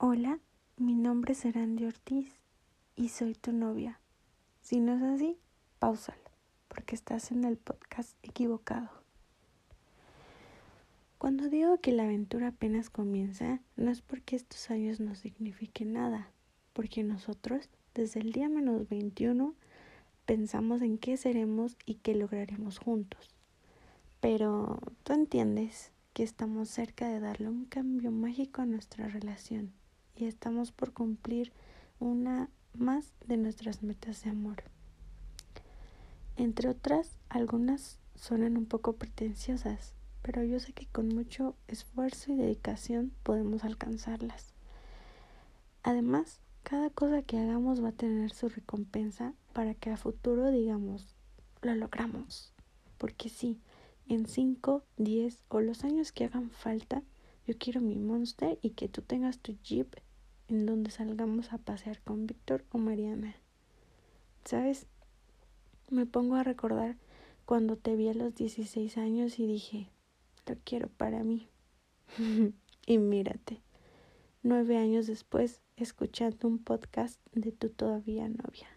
Hola, mi nombre es Erandi Ortiz y soy tu novia. Si no es así, pausalo, porque estás en el podcast equivocado. Cuando digo que la aventura apenas comienza, no es porque estos años no signifiquen nada, porque nosotros, desde el día menos 21, pensamos en qué seremos y qué lograremos juntos. Pero tú entiendes que estamos cerca de darle un cambio mágico a nuestra relación y estamos por cumplir una más de nuestras metas de amor. Entre otras, algunas suenan un poco pretenciosas, pero yo sé que con mucho esfuerzo y dedicación podemos alcanzarlas. Además, cada cosa que hagamos va a tener su recompensa para que a futuro digamos, lo logramos. Porque sí, en 5, 10 o los años que hagan falta, yo quiero mi monster y que tú tengas tu jeep en donde salgamos a pasear con Víctor o Mariana. ¿Sabes? Me pongo a recordar cuando te vi a los 16 años y dije, lo quiero para mí. y mírate, nueve años después, escuchando un podcast de tu todavía novia.